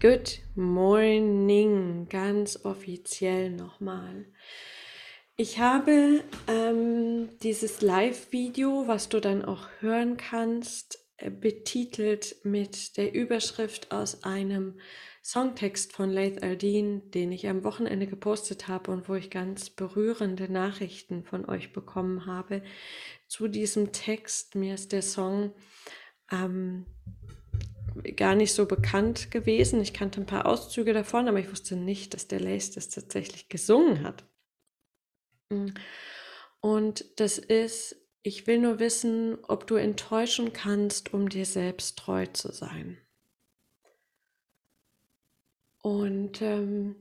Good morning, ganz offiziell nochmal. Ich habe ähm, dieses Live-Video, was du dann auch hören kannst, äh, betitelt mit der Überschrift aus einem Songtext von Laith Aldin, den ich am Wochenende gepostet habe und wo ich ganz berührende Nachrichten von euch bekommen habe zu diesem Text. Mir ist der Song ähm, gar nicht so bekannt gewesen. Ich kannte ein paar Auszüge davon, aber ich wusste nicht, dass der Lace das tatsächlich gesungen hat. Mm. Und das ist, ich will nur wissen, ob du enttäuschen kannst, um dir selbst treu zu sein. Und ähm,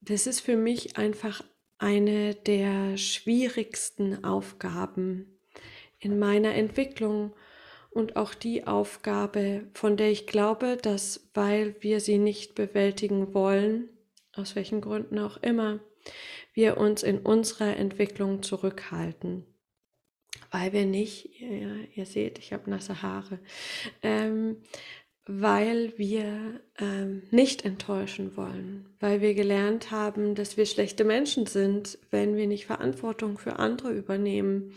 das ist für mich einfach eine der schwierigsten Aufgaben in meiner Entwicklung und auch die Aufgabe, von der ich glaube, dass weil wir sie nicht bewältigen wollen, aus welchen Gründen auch immer, wir uns in unserer Entwicklung zurückhalten. Weil wir nicht, ja, ihr seht, ich habe nasse Haare, ähm, weil wir ähm, nicht enttäuschen wollen, weil wir gelernt haben, dass wir schlechte Menschen sind, wenn wir nicht Verantwortung für andere übernehmen.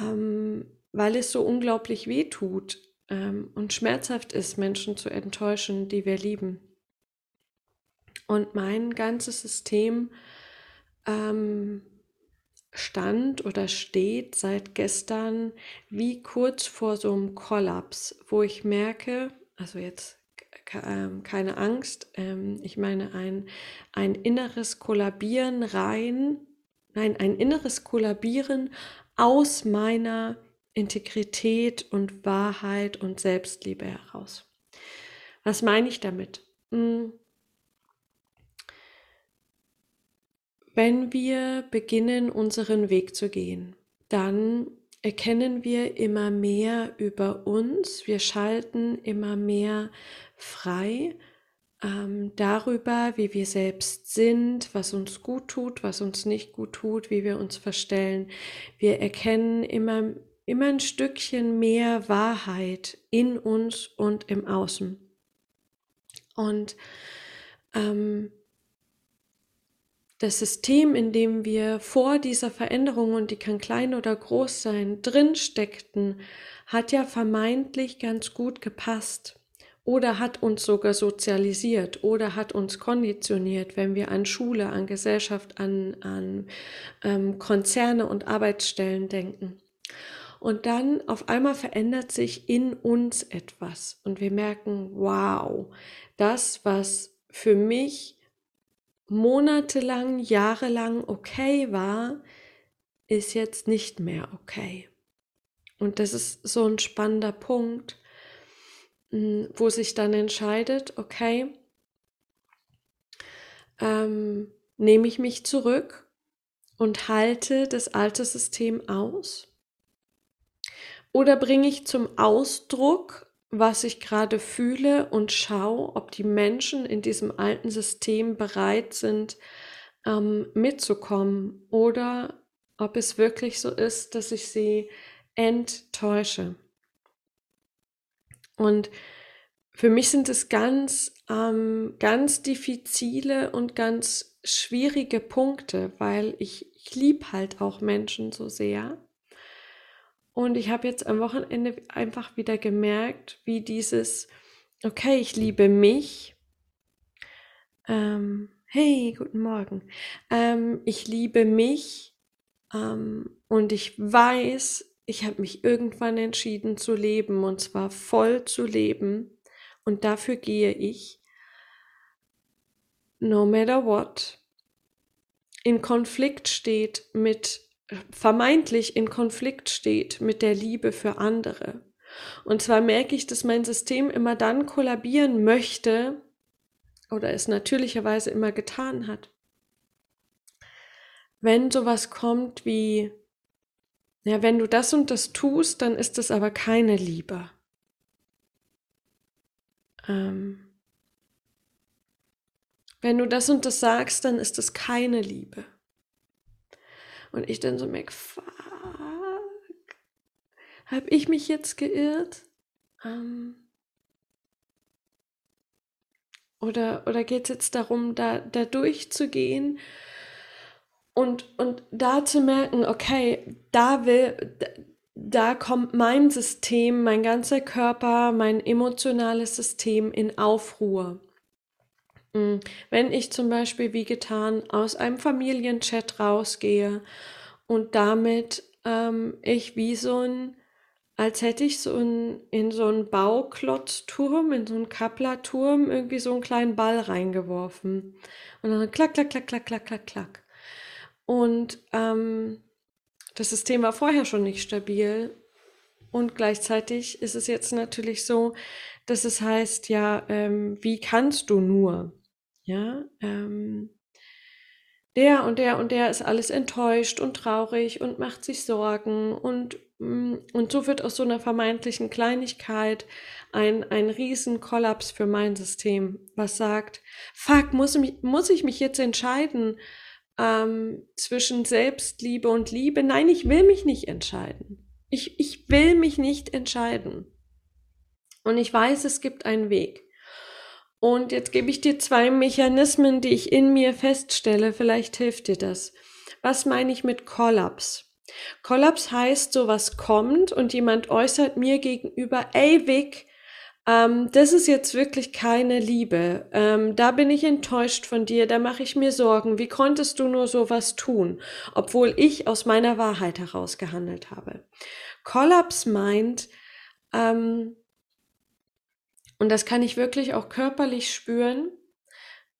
Ähm, weil es so unglaublich weh tut ähm, und schmerzhaft ist, Menschen zu enttäuschen, die wir lieben. Und mein ganzes System ähm, stand oder steht seit gestern wie kurz vor so einem Kollaps, wo ich merke, also jetzt ähm, keine Angst, ähm, ich meine ein, ein inneres Kollabieren rein, nein, ein inneres Kollabieren aus meiner Integrität und Wahrheit und Selbstliebe heraus. Was meine ich damit? Hm. Wenn wir beginnen, unseren Weg zu gehen, dann erkennen wir immer mehr über uns, wir schalten immer mehr frei ähm, darüber, wie wir selbst sind, was uns gut tut, was uns nicht gut tut, wie wir uns verstellen. Wir erkennen immer immer ein Stückchen mehr Wahrheit in uns und im Außen. Und ähm, das System, in dem wir vor dieser Veränderung, und die kann klein oder groß sein, drin steckten, hat ja vermeintlich ganz gut gepasst oder hat uns sogar sozialisiert oder hat uns konditioniert, wenn wir an Schule, an Gesellschaft, an, an ähm, Konzerne und Arbeitsstellen denken. Und dann auf einmal verändert sich in uns etwas und wir merken, wow, das, was für mich monatelang, jahrelang okay war, ist jetzt nicht mehr okay. Und das ist so ein spannender Punkt, hm, wo sich dann entscheidet, okay, ähm, nehme ich mich zurück und halte das alte System aus oder bringe ich zum Ausdruck, was ich gerade fühle und schaue, ob die Menschen in diesem alten System bereit sind, ähm, mitzukommen oder ob es wirklich so ist, dass ich sie enttäusche. Und für mich sind es ganz, ähm, ganz diffizile und ganz schwierige Punkte, weil ich, ich liebe halt auch Menschen so sehr. Und ich habe jetzt am Wochenende einfach wieder gemerkt, wie dieses, okay, ich liebe mich. Ähm, hey, guten Morgen. Ähm, ich liebe mich ähm, und ich weiß, ich habe mich irgendwann entschieden zu leben und zwar voll zu leben. Und dafür gehe ich, no matter what, in Konflikt steht mit vermeintlich in Konflikt steht mit der Liebe für andere. Und zwar merke ich, dass mein System immer dann kollabieren möchte oder es natürlicherweise immer getan hat. Wenn sowas kommt wie, ja, wenn du das und das tust, dann ist es aber keine Liebe. Ähm, wenn du das und das sagst, dann ist es keine Liebe. Und ich dann so merke, fuck, habe ich mich jetzt geirrt? Ähm, Oder, oder geht es jetzt darum, da, da durchzugehen und, und da zu merken, okay, da will, da, da kommt mein System, mein ganzer Körper, mein emotionales System in Aufruhr. Hm, wenn ich zum Beispiel wie getan aus einem Familienchat rausgehe und damit ähm, ich wie so ein, als hätte ich so ein, in so einen Bauklotzturm, in so einen Kapplerturm irgendwie so einen kleinen Ball reingeworfen. Und dann klack, klack, klack, klack, klack, klack, klack. Und ähm, das System war vorher schon nicht stabil. Und gleichzeitig ist es jetzt natürlich so, dass es heißt, ja, ähm, wie kannst du nur? Ja, ähm, der und der und der ist alles enttäuscht und traurig und macht sich Sorgen und, mm, und so wird aus so einer vermeintlichen Kleinigkeit ein, ein Riesenkollaps für mein System, was sagt, fuck, muss, mich, muss ich mich jetzt entscheiden? ähm, zwischen Selbstliebe und Liebe. Nein, ich will mich nicht entscheiden. Ich, ich will mich nicht entscheiden. Und ich weiß, es gibt einen Weg. Und jetzt gebe ich dir zwei Mechanismen, die ich in mir feststelle. Vielleicht hilft dir das. Was meine ich mit Kollaps? Kollaps heißt, sowas kommt und jemand äußert mir gegenüber, ey Vic, ähm, das ist jetzt wirklich keine Liebe. Ähm, da bin ich enttäuscht von dir, da mache ich mir Sorgen. Wie konntest du nur sowas tun, obwohl ich aus meiner Wahrheit heraus gehandelt habe? Kollaps meint, ähm, und das kann ich wirklich auch körperlich spüren,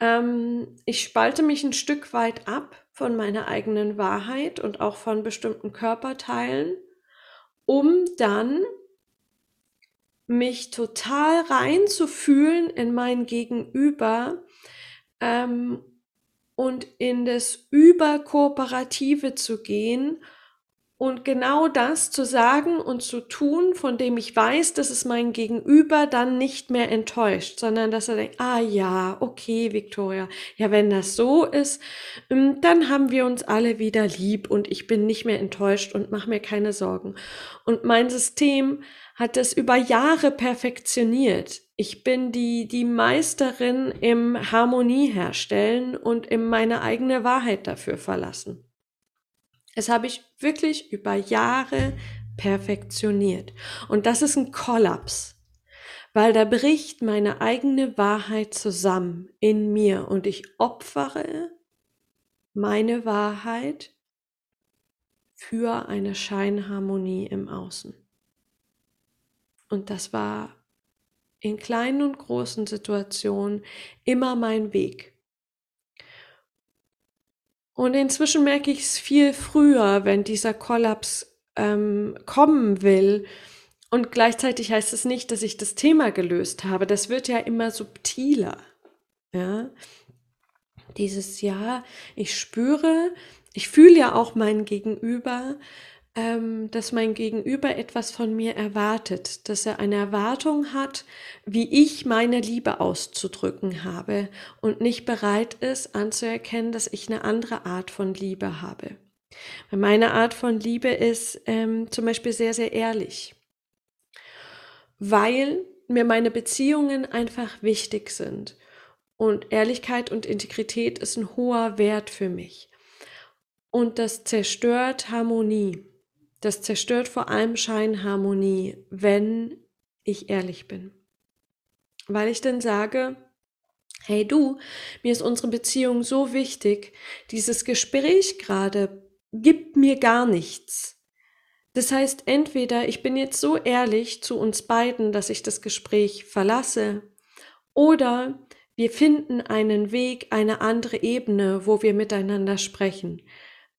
ähm, ich spalte mich ein Stück weit ab von meiner eigenen Wahrheit und auch von bestimmten Körperteilen, um dann mich total reinzufühlen in mein Gegenüber ähm, und in das Überkooperative zu gehen und genau das zu sagen und zu tun, von dem ich weiß, dass es mein Gegenüber dann nicht mehr enttäuscht, sondern dass er denkt, ah ja, okay, Victoria, ja, wenn das so ist, ähm, dann haben wir uns alle wieder lieb und ich bin nicht mehr enttäuscht und mache mir keine Sorgen. Und mein System hat das über Jahre perfektioniert. Ich bin die, die Meisterin im Harmonie herstellen und in meine eigene Wahrheit dafür verlassen. Das habe ich wirklich über Jahre perfektioniert. Und das ist ein Kollaps, weil da bricht meine eigene Wahrheit zusammen in mir und ich opfere meine Wahrheit für eine Scheinharmonie im Außen. Und das war in kleinen und großen Situationen immer mein Weg. Und inzwischen merke ich es viel früher, wenn dieser Kollaps ähm, kommen will. Und gleichzeitig heißt es nicht, dass ich das Thema gelöst habe. Das wird ja immer subtiler. Ja, dieses Jahr, ich spüre, ich fühle ja auch mein Gegenüber, ähm, dass mein Gegenüber etwas von mir erwartet, dass er eine Erwartung hat, wie ich meine Liebe auszudrücken habe und nicht bereit ist anzuerkennen, dass ich eine andere Art von Liebe habe. Meine Art von Liebe ist ähm, zum Beispiel sehr, sehr ehrlich, weil mir meine Beziehungen einfach wichtig sind. Und Ehrlichkeit und Integrität ist ein hoher Wert für mich. Und das zerstört Harmonie. Das zerstört vor allem Scheinharmonie, wenn ich ehrlich bin. Weil ich dann sage, hey du, mir ist unsere Beziehung so wichtig, dieses Gespräch gerade gibt mir gar nichts. Das heißt, entweder ich bin jetzt so ehrlich zu uns beiden, dass ich das Gespräch verlasse, oder wir finden einen Weg, eine andere Ebene, wo wir miteinander sprechen.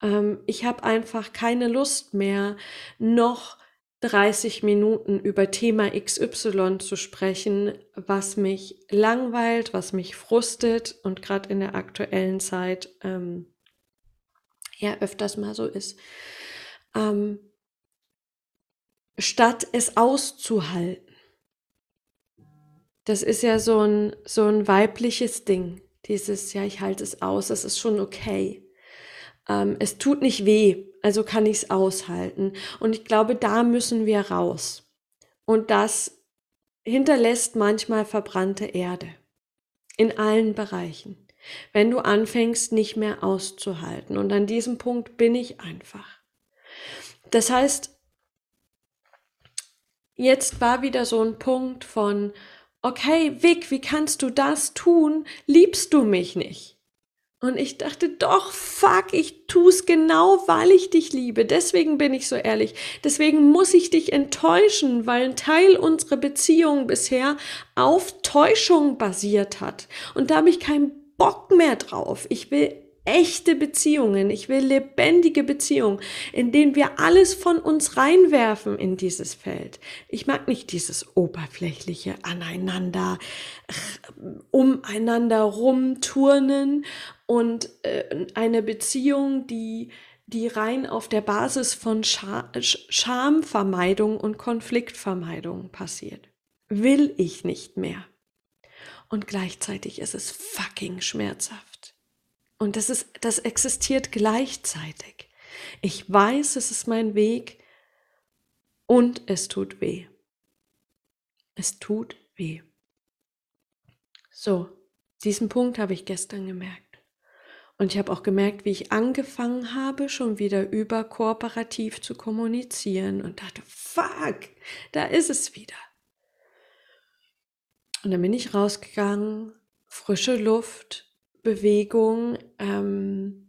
Ähm, ich habe einfach keine Lust mehr, noch 30 Minuten über Thema XY zu sprechen, was mich langweilt, was mich frustet und gerade in der aktuellen Zeit ähm, ja öfters mal so ist. Ähm, statt es auszuhalten. Das ist ja so ein, so ein weibliches Ding. Dieses, ja, ich halte es aus, das ist schon okay ähm, es tut nicht weh, also kann ich es aushalten. Und ich glaube, da müssen wir raus. Und das hinterlässt manchmal verbrannte Erde. In allen Bereichen. Wenn du anfängst, nicht mehr auszuhalten. Und an diesem Punkt bin ich einfach. Das heißt, jetzt war wieder so ein Punkt von, okay, Vic, wie kannst du das tun? Liebst du mich nicht? Und ich dachte, doch, fuck, ich tu's genau, weil ich dich liebe. Deswegen bin ich so ehrlich. Deswegen muss ich dich enttäuschen, weil ein Teil unserer Beziehung bisher auf Täuschung basiert hat. Und da habe ich keinen Bock mehr drauf. Ich will echte Beziehungen. Ich will lebendige Beziehungen, in denen wir alles von uns reinwerfen in dieses Feld. Ich mag nicht dieses oberflächliche aneinander, umeinander rumturnen und äh, eine Beziehung, die die rein auf der Basis von Scha Schamvermeidung und Konfliktvermeidung passiert. Will ich nicht mehr. Und gleichzeitig ist es fucking schmerzhaft. Und das ist, das existiert gleichzeitig. Ich weiß, es ist mein Weg und es tut weh. Es tut weh. So, diesen Punkt habe ich gestern gemerkt. Und ich habe auch gemerkt, wie ich angefangen habe, schon wieder über kooperativ zu kommunizieren und dachte, fuck, da ist es wieder. Und dann bin ich rausgegangen, frische Luft, Bewegung. Ähm,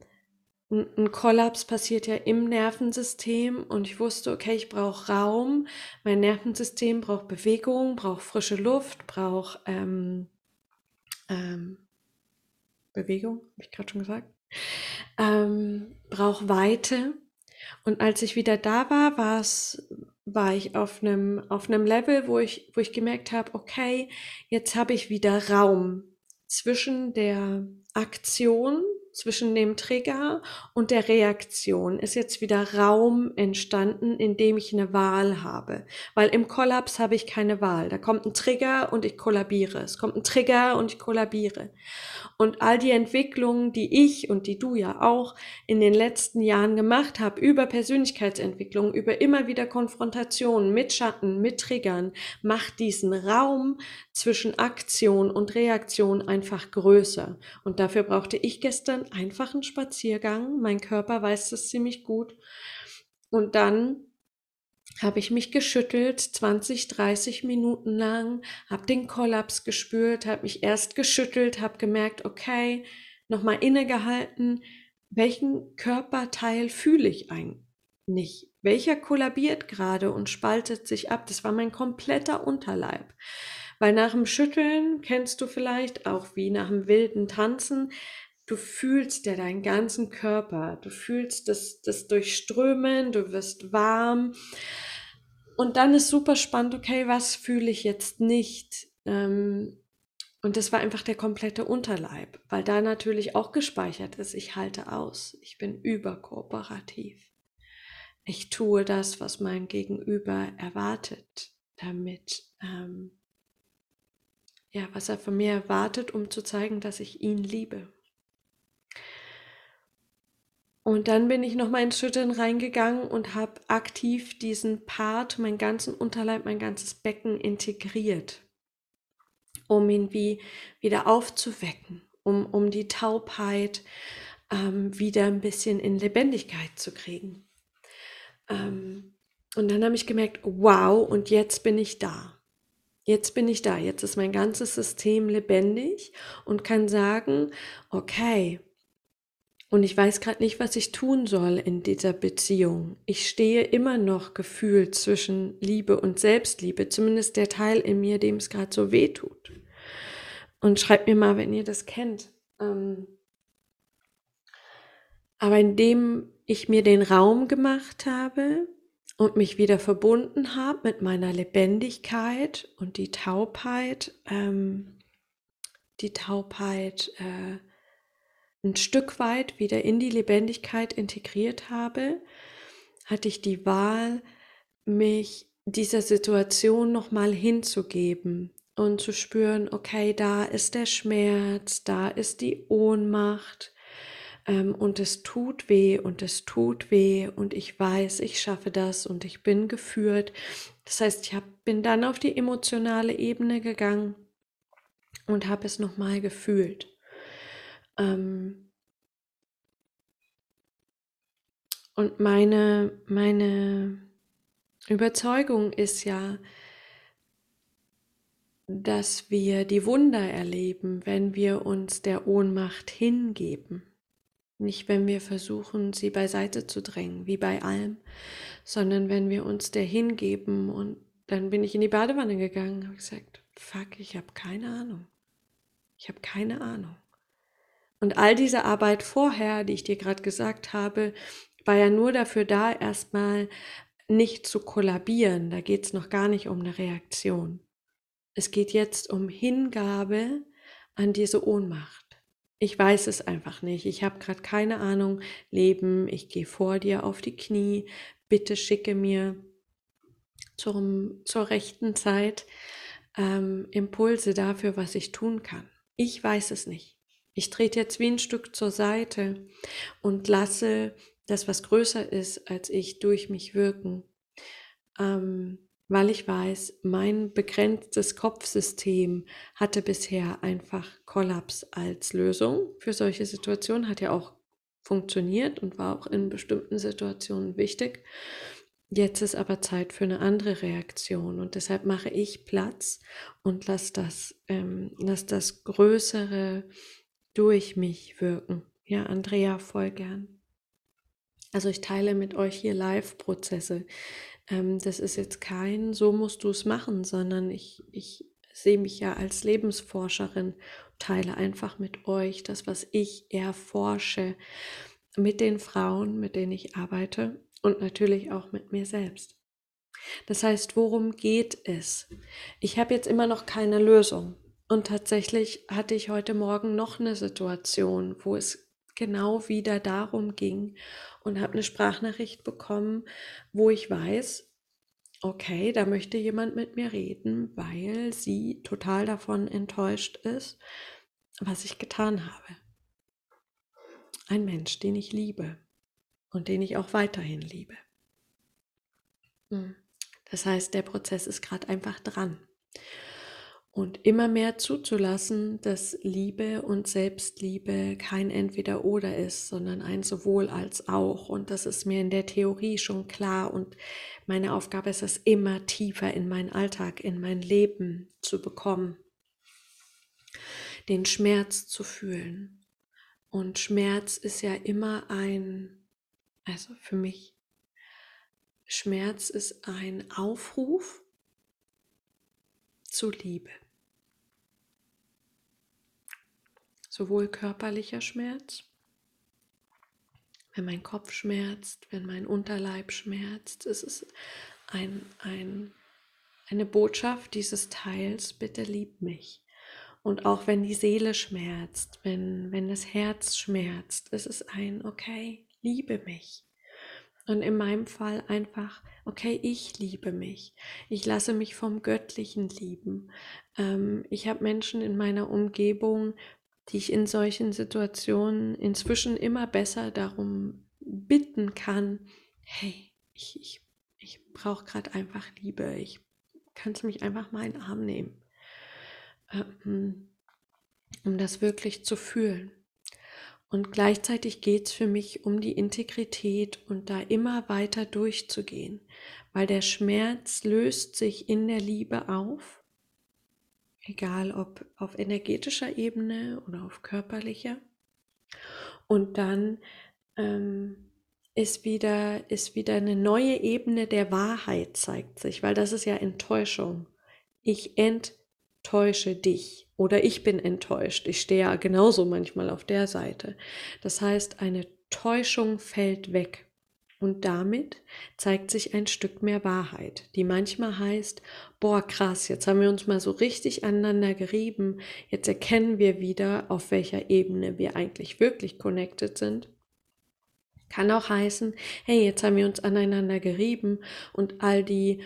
ein Kollaps passiert ja im Nervensystem und ich wusste, okay, ich brauche Raum. Mein Nervensystem braucht Bewegung, braucht frische Luft, braucht ähm, ähm, Bewegung, habe ich gerade schon gesagt, ähm, braucht Weite. Und als ich wieder da war, war's, war ich auf einem auf Level, wo ich wo ich gemerkt habe, okay, jetzt habe ich wieder Raum zwischen der Aktion zwischen dem Trigger und der Reaktion ist jetzt wieder Raum entstanden, in dem ich eine Wahl habe. Weil im Kollaps habe ich keine Wahl. Da kommt ein Trigger und ich kollabiere. Es kommt ein Trigger und ich kollabiere. Und all die Entwicklungen, die ich und die du ja auch in den letzten Jahren gemacht habe, über Persönlichkeitsentwicklung, über immer wieder Konfrontationen mit Schatten, mit Triggern, macht diesen Raum zwischen Aktion und Reaktion einfach größer. Und dafür brauchte ich gestern einfach einen Spaziergang. Mein Körper weiß das ziemlich gut. Und dann habe ich mich geschüttelt, 20, 30 Minuten lang, habe den Kollaps gespürt, habe mich erst geschüttelt, habe gemerkt, okay, nochmal innegehalten, welchen Körperteil fühle ich eigentlich? Welcher kollabiert gerade und spaltet sich ab? Das war mein kompletter Unterleib. Weil nach dem Schütteln kennst du vielleicht auch wie nach dem wilden Tanzen, du fühlst ja deinen ganzen Körper, du fühlst das, das Durchströmen, du wirst warm. Und dann ist super spannend, okay, was fühle ich jetzt nicht? Ähm, und das war einfach der komplette Unterleib, weil da natürlich auch gespeichert ist, ich halte aus, ich bin überkooperativ. Ich tue das, was mein Gegenüber erwartet, damit, ähm, ja, was er von mir erwartet, um zu zeigen, dass ich ihn liebe. Und dann bin ich nochmal ins Schütteln reingegangen und habe aktiv diesen Part, meinen ganzen Unterleib, mein ganzes Becken integriert, um ihn wie wieder aufzuwecken, um, um die Taubheit ähm, wieder ein bisschen in Lebendigkeit zu kriegen. Ähm, und dann habe ich gemerkt, wow, und jetzt bin ich da. Jetzt bin ich da, jetzt ist mein ganzes System lebendig und kann sagen, okay, und ich weiß gerade nicht, was ich tun soll in dieser Beziehung. Ich stehe immer noch gefühlt zwischen Liebe und Selbstliebe, zumindest der Teil in mir, dem es gerade so weh tut. Und schreibt mir mal, wenn ihr das kennt. Ähm, aber indem ich mir den Raum gemacht habe und mich wieder verbunden habe mit meiner Lebendigkeit und die Taubheit, ähm, die Taubheit, äh, ein Stück weit wieder in die Lebendigkeit integriert habe, hatte ich die Wahl, mich dieser Situation nochmal hinzugeben und zu spüren, okay, da ist der Schmerz, da ist die Ohnmacht ähm, und es tut weh und es tut weh und ich weiß, ich schaffe das und ich bin geführt. Das heißt, ich hab, bin dann auf die emotionale Ebene gegangen und habe es nochmal gefühlt. Ähm und meine, meine Überzeugung ist ja, dass wir die Wunder erleben, wenn wir uns der Ohnmacht hingeben. Nicht, wenn wir versuchen, sie beiseite zu drängen, wie bei allem, sondern wenn wir uns der hingeben. Und dann bin ich in die Badewanne gegangen und habe gesagt, fuck, ich habe keine Ahnung. Ich habe keine Ahnung. Und all diese Arbeit vorher, die ich dir gerade gesagt habe, war ja nur dafür da, erstmal nicht zu kollabieren. Da geht es noch gar nicht um eine Reaktion. Es geht jetzt um Hingabe an diese Ohnmacht. Ich weiß es einfach nicht. Ich habe gerade keine Ahnung. Leben, ich gehe vor dir auf die Knie. Bitte schicke mir zum, zur rechten Zeit ähm, Impulse dafür, was ich tun kann. Ich weiß es nicht. Ich trete jetzt wie ein Stück zur Seite und lasse das, was größer ist als ich, durch mich wirken. Ähm, weil ich weiß, mein begrenztes Kopfsystem hatte bisher einfach Kollaps als Lösung für solche Situationen, hat ja auch funktioniert und war auch in bestimmten Situationen wichtig. Jetzt ist aber Zeit für eine andere Reaktion und deshalb mache ich Platz und lass das, ähm, lass das Größere durch mich wirken. Ja, Andrea, voll gern. Also ich teile mit euch hier Live-Prozesse. Ähm, das ist jetzt kein, so musst du es machen, sondern ich, ich sehe mich ja als Lebensforscherin, teile einfach mit euch das, was ich erforsche, mit den Frauen, mit denen ich arbeite und natürlich auch mit mir selbst. Das heißt, worum geht es? Ich habe jetzt immer noch keine Lösung. Und tatsächlich hatte ich heute Morgen noch eine Situation, wo es genau wieder darum ging und habe eine Sprachnachricht bekommen, wo ich weiß, okay, da möchte jemand mit mir reden, weil sie total davon enttäuscht ist, was ich getan habe. Ein Mensch, den ich liebe und den ich auch weiterhin liebe. Hm. Das heißt, der Prozess ist gerade einfach dran und immer mehr zuzulassen, dass Liebe und Selbstliebe kein Entweder-Oder ist, sondern ein sowohl als auch. Und das ist mir in der Theorie schon klar. Und meine Aufgabe ist es, immer tiefer in meinen Alltag, in mein Leben zu bekommen, den Schmerz zu fühlen. Und Schmerz ist ja immer ein, also für mich, Schmerz ist ein Aufruf zu Liebe. Sowohl körperlicher Schmerz, wenn mein Kopf schmerzt, wenn mein Unterleib schmerzt. Es ist ein, ein, eine Botschaft dieses Teils, bitte lieb mich. Und auch wenn die Seele schmerzt, wenn, wenn das Herz schmerzt, es ist ein, okay, liebe mich. Und in meinem Fall einfach, okay, ich liebe mich. Ich lasse mich vom Göttlichen lieben. Ähm, ich habe Menschen in meiner Umgebung, die ich in solchen Situationen inzwischen immer besser darum bitten kann, hey, ich, ich, ich brauche gerade einfach Liebe, ich kann mich einfach mal in den Arm nehmen, ähm, um das wirklich zu fühlen. Und gleichzeitig geht es für mich um die Integrität und da immer weiter durchzugehen, weil der Schmerz löst sich in der Liebe auf egal ob auf energetischer Ebene oder auf körperlicher. Und dann ähm, ist wieder, ist wieder eine neue Ebene der Wahrheit zeigt sich, weil das ist ja Enttäuschung. Ich enttäusche dich oder ich bin enttäuscht. Ich stehe ja genauso manchmal auf der Seite. Das heißt, eine Täuschung fällt weg. Und damit zeigt sich ein Stück mehr Wahrheit, die manchmal heißt, boah, krass, jetzt haben wir uns mal so richtig aneinander gerieben, jetzt erkennen wir wieder, auf welcher Ebene wir eigentlich wirklich connected sind. Kann auch heißen, hey, jetzt haben wir uns aneinander gerieben und all die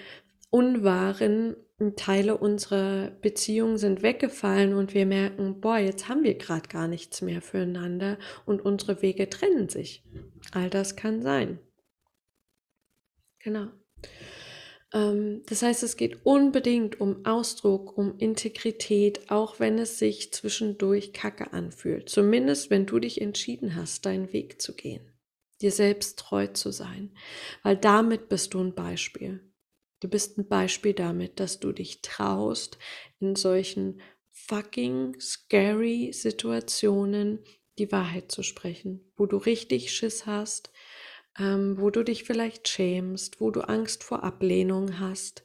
unwahren Teile unserer Beziehung sind weggefallen und wir merken, boah, jetzt haben wir gerade gar nichts mehr füreinander und unsere Wege trennen sich. All das kann sein. Genau. Ähm, das heißt, es geht unbedingt um Ausdruck, um Integrität, auch wenn es sich zwischendurch kacke anfühlt. Zumindest, wenn du dich entschieden hast, deinen Weg zu gehen, dir selbst treu zu sein, weil damit bist du ein Beispiel. Du bist ein Beispiel damit, dass du dich traust, in solchen fucking scary Situationen die Wahrheit zu sprechen, wo du richtig Schiss hast, ähm, wo du dich vielleicht schämst, wo du Angst vor Ablehnung hast.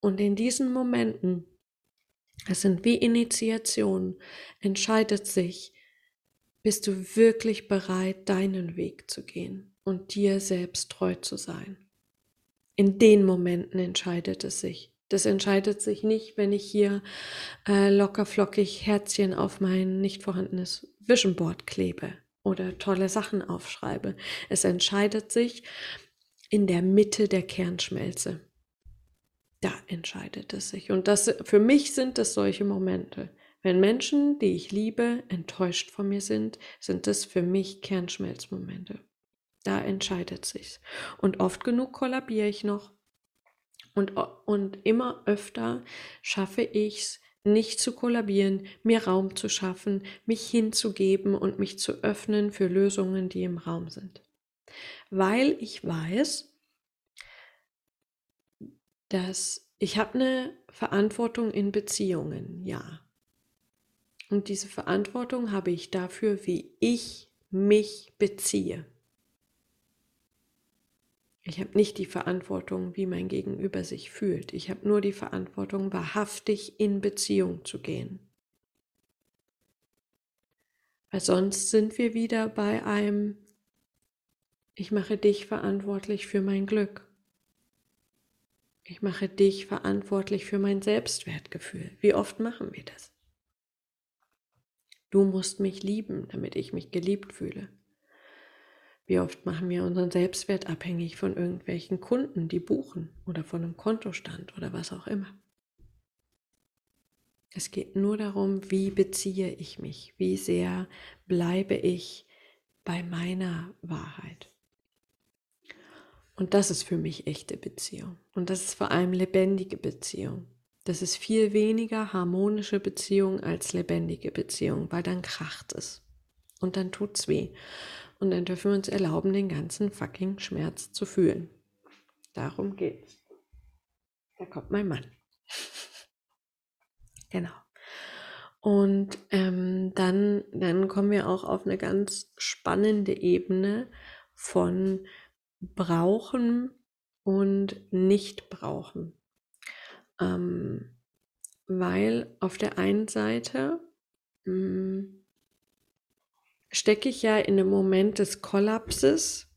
Und in diesen Momenten, es sind wie Initiationen, entscheidet sich, bist du wirklich bereit, deinen Weg zu gehen und dir selbst treu zu sein. In den Momenten entscheidet es sich. Das entscheidet sich nicht, wenn ich hier äh, locker flockig Herzchen auf mein nicht vorhandenes Vision Board klebe oder tolle Sachen aufschreibe. Es entscheidet sich in der Mitte der Kernschmelze. Da entscheidet es sich. Und das, für mich sind es solche Momente. Wenn Menschen, die ich liebe, enttäuscht von mir sind, sind es für mich Kernschmelzmomente. Da entscheidet sich's. Und oft genug kollabiere ich noch. Und, und immer öfter schaffe ich es, nicht zu kollabieren, mir Raum zu schaffen, mich hinzugeben und mich zu öffnen für Lösungen, die im Raum sind. Weil ich weiß, dass ich habe eine Verantwortung in Beziehungen, ja. Und diese Verantwortung habe ich dafür, wie ich mich beziehe. Ich habe nicht die Verantwortung, wie mein Gegenüber sich fühlt. Ich habe nur die Verantwortung, wahrhaftig in Beziehung zu gehen. Weil sonst sind wir wieder bei einem, ich mache dich verantwortlich für mein Glück. Ich mache dich verantwortlich für mein Selbstwertgefühl. Wie oft machen wir das? Du musst mich lieben, damit ich mich geliebt fühle. Wie oft machen wir unseren Selbstwert abhängig von irgendwelchen Kunden, die buchen oder von einem Kontostand oder was auch immer. Es geht nur darum, wie beziehe ich mich, wie sehr bleibe ich bei meiner Wahrheit. Und das ist für mich echte Beziehung. Und das ist vor allem lebendige Beziehung. Das ist viel weniger harmonische Beziehung als lebendige Beziehung, weil dann kracht es und dann tut's weh. Und dann dürfen wir uns erlauben, den ganzen fucking Schmerz zu fühlen. Darum geht's. Da kommt mein Mann. genau. Und ähm, dann, dann kommen wir auch auf eine ganz spannende Ebene von Brauchen und Nicht-Brauchen. Ähm, weil auf der einen Seite mh, hm, stecke ich ja in einem Moment des Kollapses,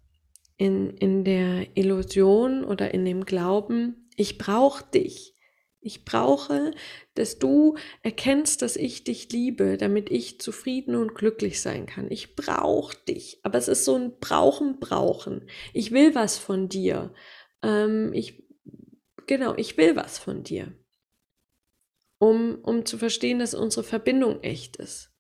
in, in der Illusion oder in dem Glauben, ich brauche dich. Ich brauche, dass du erkennst, dass ich dich liebe, damit ich zufrieden und glücklich sein kann. Ich brauche dich. Aber es ist so ein Brauchen, Brauchen. Ich will was von dir. Ähm, ich, genau, ich will was von dir. Um, um zu verstehen, dass unsere Verbindung echt ist.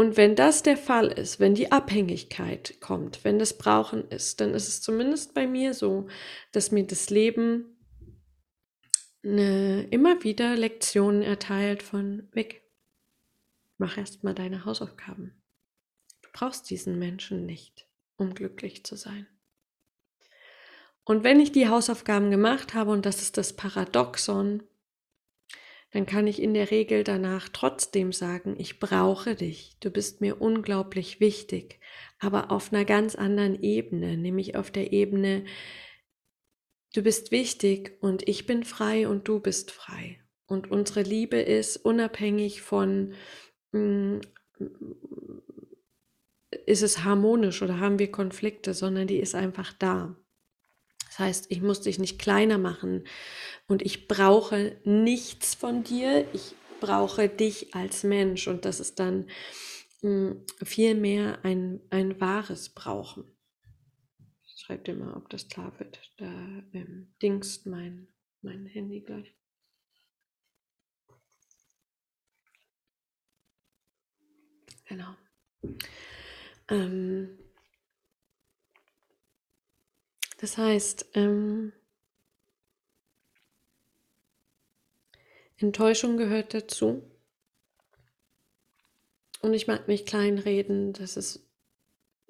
Und wenn das der Fall ist, wenn die Abhängigkeit kommt, wenn das Brauchen ist, dann ist es zumindest bei mir so, dass mir das Leben eine, immer wieder Lektionen erteilt von weg. Mach erst mal deine Hausaufgaben. Du brauchst diesen Menschen nicht, um glücklich zu sein. Und wenn ich die Hausaufgaben gemacht habe, und das ist das Paradoxon, dann kann ich in der Regel danach trotzdem sagen, ich brauche dich, du bist mir unglaublich wichtig, aber auf einer ganz anderen Ebene, nämlich auf der Ebene, du bist wichtig und ich bin frei und du bist frei. Und unsere Liebe ist unabhängig von, mm, ist es harmonisch oder haben wir Konflikte, sondern die ist einfach da. Heißt, ich muss dich nicht kleiner machen und ich brauche nichts von dir. Ich brauche dich als Mensch und das ist dann mh, hm, viel mehr ein, ein wahres Brauchen. Schreib dir mal, ob das klar wird. Da ähm, dingst mein, mein Handy gleich. Genau. Ähm, das heißt, ähm, Enttäuschung gehört dazu. Und ich mag nicht kleinreden, dass es,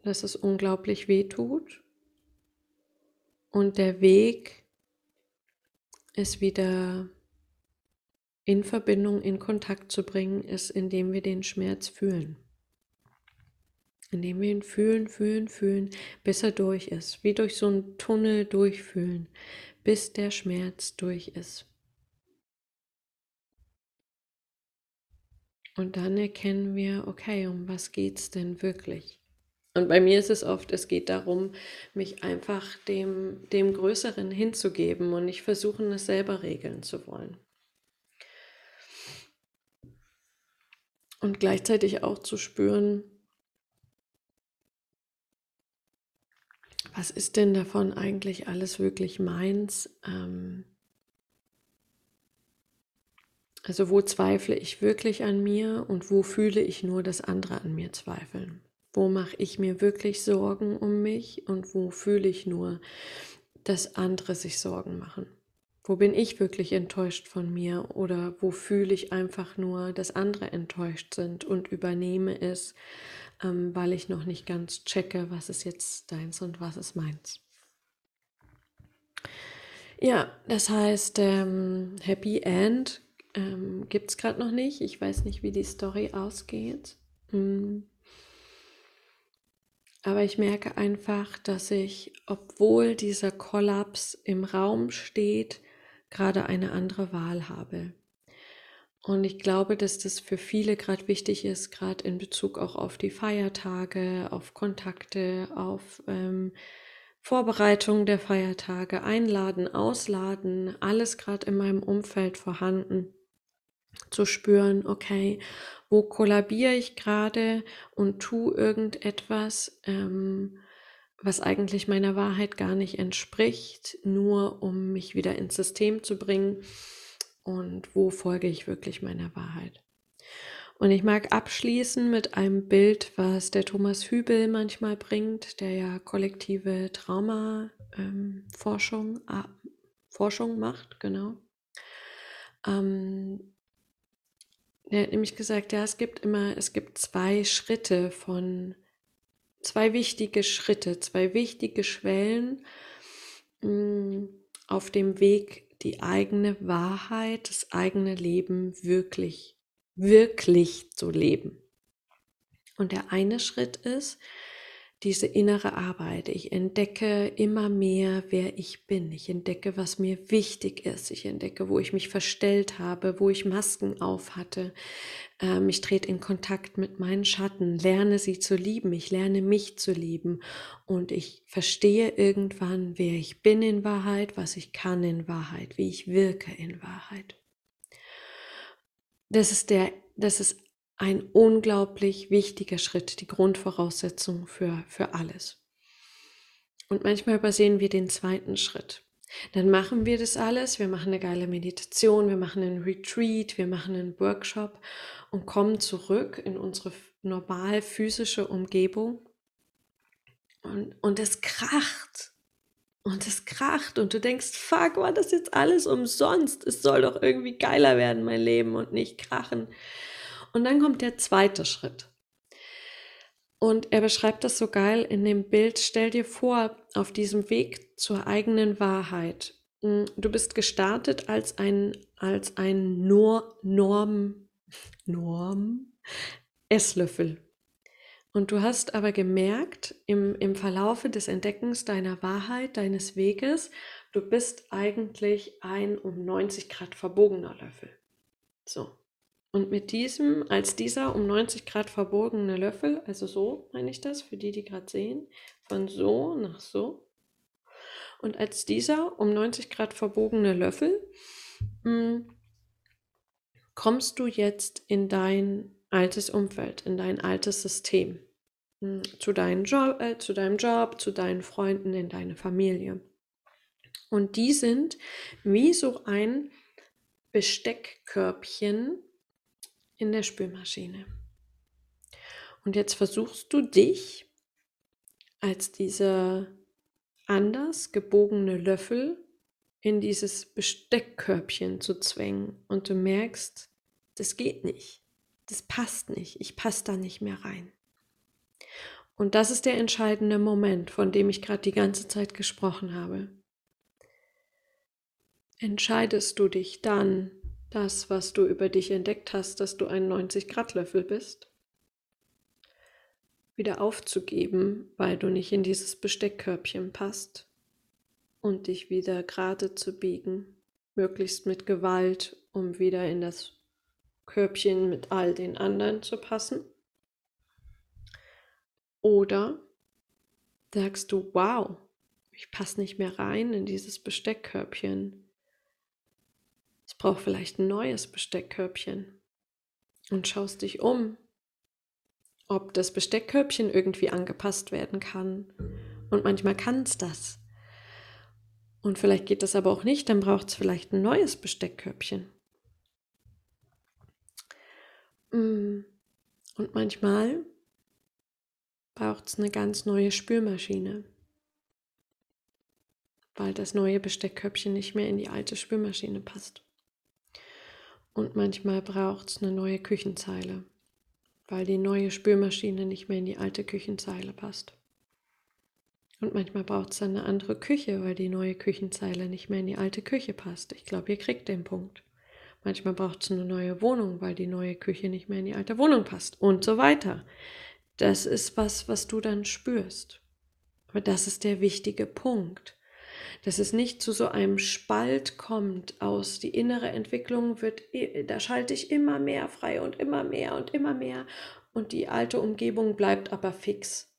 dass es unglaublich weh tut. Und der Weg ist wieder in Verbindung, in Kontakt zu bringen, ist, indem wir den Schmerz fühlen. Indem wir ihn fühlen, fühlen, fühlen, bis er durch ist. Wie durch so einen Tunnel durchfühlen, bis der Schmerz durch ist. Und dann erkennen wir, okay, um was geht es denn wirklich? Und bei mir ist es oft, es geht darum, mich einfach dem, dem Größeren hinzugeben und nicht versuchen, es selber regeln zu wollen. Und gleichzeitig auch zu spüren, was ist denn davon eigentlich alles wirklich meins? Ähm also wo zweifle ich wirklich an mir und wo fühle ich nur, dass andere an mir zweifeln? Wo mache ich mir wirklich Sorgen um mich und wo fühle ich nur, dass andere sich Sorgen machen? Wo bin ich wirklich enttäuscht von mir oder wo fühle ich einfach nur, dass andere enttäuscht sind und übernehme es, ähm, weil ich noch nicht ganz checke, was ist jetzt deins und was ist meins. Ja, das heißt, ähm, Happy End ähm, gibt es gerade noch nicht. Ich weiß nicht, wie die Story ausgeht. Hm. Aber ich merke einfach, dass ich, obwohl dieser Kollaps im Raum steht, gerade eine andere Wahl habe. Und ich glaube, dass das für viele gerade wichtig ist, gerade in Bezug auch auf die Feiertage, auf Kontakte, auf ähm, Vorbereitung der Feiertage, Einladen, Ausladen, alles gerade in meinem Umfeld vorhanden. Zu spüren, okay, wo kollabiere ich gerade und tu irgendetwas, ähm, was eigentlich meiner Wahrheit gar nicht entspricht, nur um mich wieder ins System zu bringen und wo folge ich wirklich meiner Wahrheit. Und ich mag abschließen mit einem Bild, was der Thomas Hübel manchmal bringt, der ja kollektive Trauma-Forschung ähm, Forschung macht, genau. Ähm, er hat nämlich gesagt, ja, es gibt immer, es gibt zwei Schritte von zwei wichtige Schritte, zwei wichtige Schwellen mh, mm, auf dem Weg, die eigene Wahrheit, das eigene Leben wirklich, wirklich zu leben. Und der eine Schritt ist, diese innere Arbeit. Ich entdecke immer mehr, wer ich bin. Ich entdecke, was mir wichtig ist. Ich entdecke, wo ich mich verstellt habe, wo ich Masken auf hatte. Ähm, ich trete in Kontakt mit meinen Schatten, lerne sie zu lieben. Ich lerne mich zu lieben. Und ich verstehe irgendwann, wer ich bin in Wahrheit, was ich kann in Wahrheit, wie ich wirke in Wahrheit. Das ist der, das ist ein unglaublich wichtiger Schritt, die Grundvoraussetzung für, für alles. Und manchmal übersehen wir den zweiten Schritt. Dann machen wir das alles, wir machen eine geile Meditation, wir machen einen Retreat, wir machen einen Workshop und kommen zurück in unsere normal physische Umgebung. Und, und es kracht. Und es kracht und du denkst, fuck, war das jetzt alles umsonst? Es soll doch irgendwie geiler werden, mein Leben und nicht krachen. Und dann kommt der zweite Schritt. Und er beschreibt das so geil in dem Bild. Stell dir vor, auf diesem Weg zur eigenen Wahrheit. Hm, du bist gestartet als ein, als ein Nor Norm, Norm Esslöffel. Und du hast aber gemerkt im, im Verlaufe des Entdeckens deiner Wahrheit, deines Weges, du bist eigentlich ein um 90 Grad verbogener Löffel. So. Und mit diesem, als dieser um 90 Grad verbogene Löffel, also so meine ich das, für die, die gerade sehen, von so nach so. Und als dieser um 90 Grad verbogene Löffel, mh, hm, kommst du jetzt in dein altes Umfeld, in dein altes System, mh, hm, zu, deinem Job, äh, zu deinem Job, zu deinen Freunden, in deine Familie. Und die sind wie so ein Besteckkörbchen, in der Spülmaschine. Und jetzt versuchst du dich als dieser anders gebogene Löffel in dieses Besteckkörbchen zu zwängen und du merkst, das geht nicht, das passt nicht, ich passe da nicht mehr rein. Und das ist der entscheidende Moment, von dem ich gerade die ganze Zeit gesprochen habe. Entscheidest du dich dann, das, was du über dich entdeckt hast, dass du ein 90-Grad-Löffel bist, wieder aufzugeben, weil du nicht in dieses Besteckkörbchen passt und dich wieder gerade zu biegen, möglichst mit Gewalt, um wieder in das Körbchen mit all den anderen zu passen? Oder sagst du, wow, ich passe nicht mehr rein in dieses Besteckkörbchen. Es braucht vielleicht ein neues Besteckkörbchen. Und schaust dich um, ob das Besteckkörbchen irgendwie angepasst werden kann. Und manchmal kann es das. Und vielleicht geht das aber auch nicht, dann braucht es vielleicht ein neues Besteckkörbchen. Mm. Und manchmal braucht es eine ganz neue Spülmaschine, weil das neue Besteckkörbchen nicht mehr in die alte Spülmaschine passt. Und manchmal braucht es eine neue Küchenzeile, weil die neue Spülmaschine nicht mehr in die alte Küchenzeile passt. Und manchmal braucht es eine andere Küche, weil die neue Küchenzeile nicht mehr in die alte Küche passt. Ich glaube, ihr kriegt den Punkt. Manchmal braucht es eine neue Wohnung, weil die neue Küche nicht mehr in die alte Wohnung passt und so weiter. Das ist was, was du dann spürst. Aber das ist der wichtige Punkt. Dass es nicht zu so einem Spalt kommt aus, die innere Entwicklung wird, da schalte ich immer mehr frei und immer mehr und immer mehr. Und die alte Umgebung bleibt aber fix.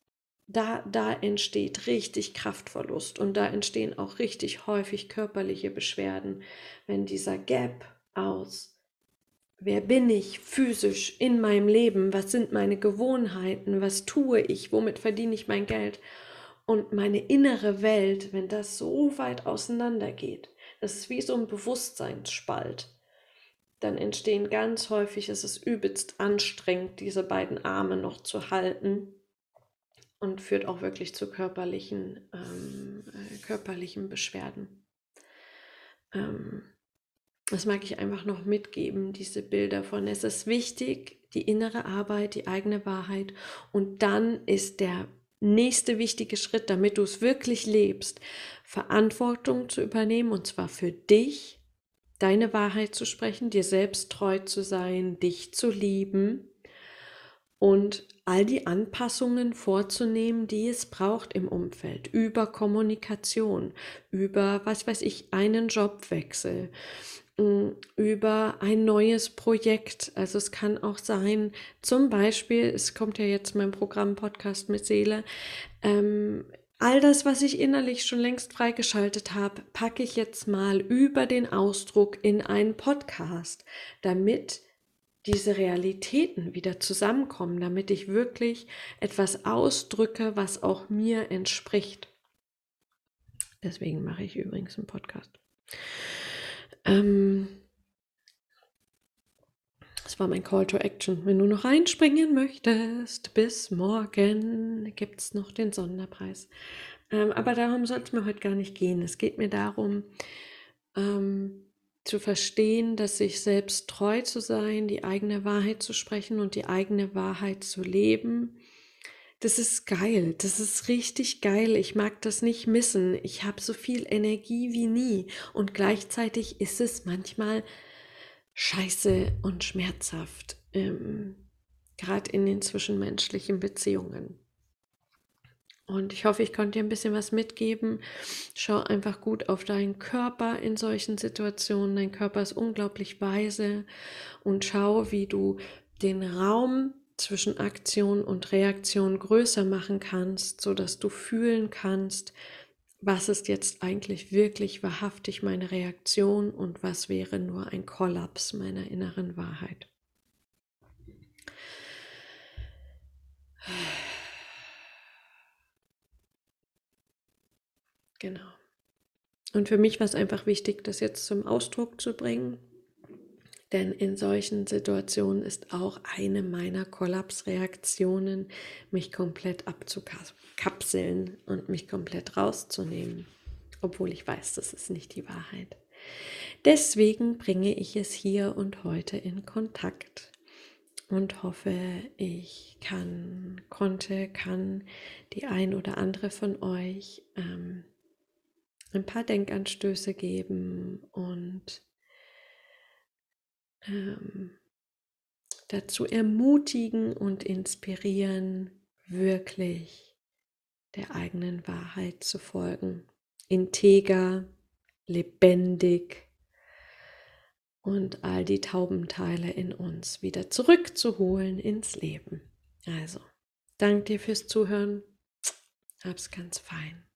Da, da entsteht richtig Kraftverlust und da entstehen auch richtig häufig körperliche Beschwerden, wenn dieser Gap aus, wer bin ich physisch in meinem Leben, was sind meine Gewohnheiten, was tue ich, womit verdiene ich mein Geld und meine innere Welt, wenn das so weit auseinander geht, das ist wie so ein Bewusstseinsspalt, dann entstehen ganz häufig, es ist übelst anstrengend, diese beiden Arme noch zu halten und führt auch wirklich zu körperlichen, ähm, äh, körperlichen Beschwerden. Ähm, das mag ich einfach noch mitgeben, diese Bilder von. Es ist wichtig, die innere Arbeit, die eigene Wahrheit. Und dann ist der nächste wichtige Schritt, damit du es wirklich lebst, Verantwortung zu übernehmen, und zwar für dich, deine Wahrheit zu sprechen, dir selbst treu zu sein, dich zu lieben und all die Anpassungen vorzunehmen, die es braucht im Umfeld, über Kommunikation, über, was weiß ich, einen Jobwechsel, über ein neues Projekt. Also es kann auch sein, zum Beispiel, es kommt ja jetzt mein Programm Podcast mit Seele, ähm, all das, was ich innerlich schon längst freigeschaltet habe, packe ich jetzt mal über den Ausdruck in einen Podcast, damit diese Realitäten wieder zusammenkommen, damit ich wirklich etwas ausdrücke, was auch mir entspricht. Deswegen mache ich übrigens einen Podcast. Ähm, das war mein Call to Action. Wenn du noch einspringen möchtest, bis morgen gibt es noch den Sonderpreis. Ähm, aber darum soll es mir heute gar nicht gehen. Es geht mir darum, ähm, zu verstehen, dass sich selbst treu zu sein, die eigene Wahrheit zu sprechen und die eigene Wahrheit zu leben, das ist geil, das ist richtig geil. Ich mag das nicht missen. Ich habe so viel Energie wie nie und gleichzeitig ist es manchmal scheiße und schmerzhaft, ähm, gerade in den zwischenmenschlichen Beziehungen. Und ich hoffe, ich konnte dir ein bisschen was mitgeben. Schau einfach gut auf deinen Körper in solchen Situationen. Dein Körper ist unglaublich weise und schau, wie du den Raum zwischen Aktion und Reaktion größer machen kannst, so dass du fühlen kannst, was ist jetzt eigentlich wirklich wahrhaftig meine Reaktion und was wäre nur ein Kollaps meiner inneren Wahrheit. Genau. Und für mich war es einfach wichtig, das jetzt zum Ausdruck zu bringen. Denn in solchen Situationen ist auch eine meiner Kollapsreaktionen, mich komplett abzukapseln und mich komplett rauszunehmen. obwohl ich weiß, das ist nicht die Wahrheit. Deswegen bringe ich es hier und heute in Kontakt und hoffe, ich kann, konnte, kann die ein oder andere von euch ähm, ein paar Denkanstöße geben und ähm, dazu ermutigen und inspirieren, wirklich der eigenen Wahrheit zu folgen. Integer, lebendig und all die Taubenteile in uns wieder zurückzuholen ins Leben. Also, danke dir fürs Zuhören. Hab's ganz fein.